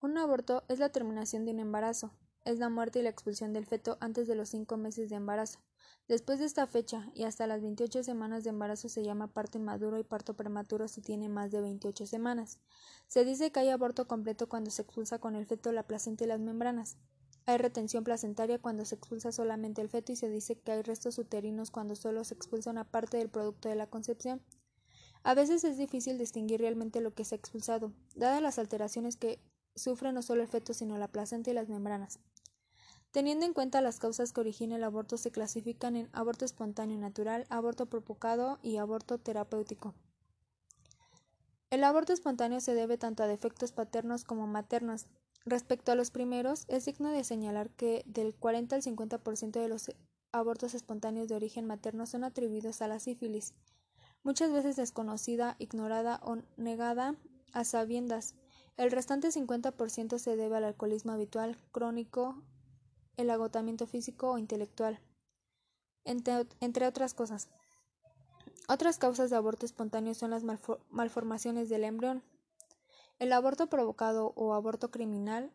Un aborto es la terminación de un embarazo, es la muerte y la expulsión del feto antes de los cinco meses de embarazo. Después de esta fecha y hasta las 28 semanas de embarazo se llama parto inmaduro y parto prematuro si tiene más de 28 semanas. Se dice que hay aborto completo cuando se expulsa con el feto la placenta y las membranas. Hay retención placentaria cuando se expulsa solamente el feto y se dice que hay restos uterinos cuando solo se expulsa una parte del producto de la concepción. A veces es difícil distinguir realmente lo que se ha expulsado, dadas las alteraciones que sufre no solo el feto sino la placenta y las membranas. Teniendo en cuenta las causas que originan el aborto, se clasifican en aborto espontáneo natural, aborto provocado y aborto terapéutico. El aborto espontáneo se debe tanto a defectos paternos como maternos. Respecto a los primeros, es digno de señalar que del 40 al 50% de los abortos espontáneos de origen materno son atribuidos a la sífilis, muchas veces desconocida, ignorada o negada a sabiendas. El restante 50% se debe al alcoholismo habitual, crónico, el agotamiento físico o intelectual, entre, otras cosas. Otras causas de aborto espontáneo son las malformaciones del embrión. El aborto provocado o aborto criminal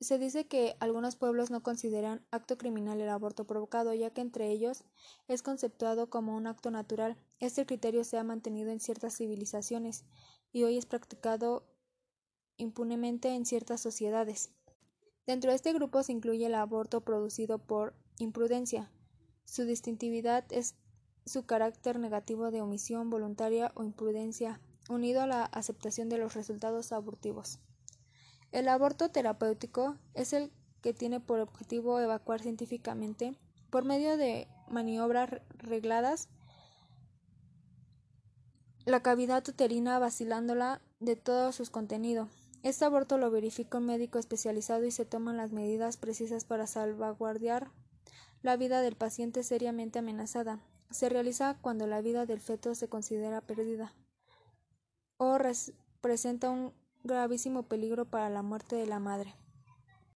se dice que algunos pueblos no consideran acto criminal el aborto provocado, ya que entre ellos es conceptuado como un acto natural. Este criterio se ha mantenido en ciertas civilizaciones y hoy es practicado impunemente en ciertas sociedades. Dentro de este grupo se incluye el aborto producido por imprudencia. Su distintividad es su carácter negativo de omisión voluntaria o imprudencia, unido a la aceptación de los resultados abortivos. El aborto terapéutico es el que tiene por objetivo evacuar científicamente, por medio de maniobras regladas, la cavidad uterina vacilándola de todo su contenido, este aborto lo verifica un médico especializado y se toman las medidas precisas para salvaguardar la vida del paciente seriamente amenazada. Se realiza cuando la vida del feto se considera perdida o presenta un gravísimo peligro para la muerte de la madre.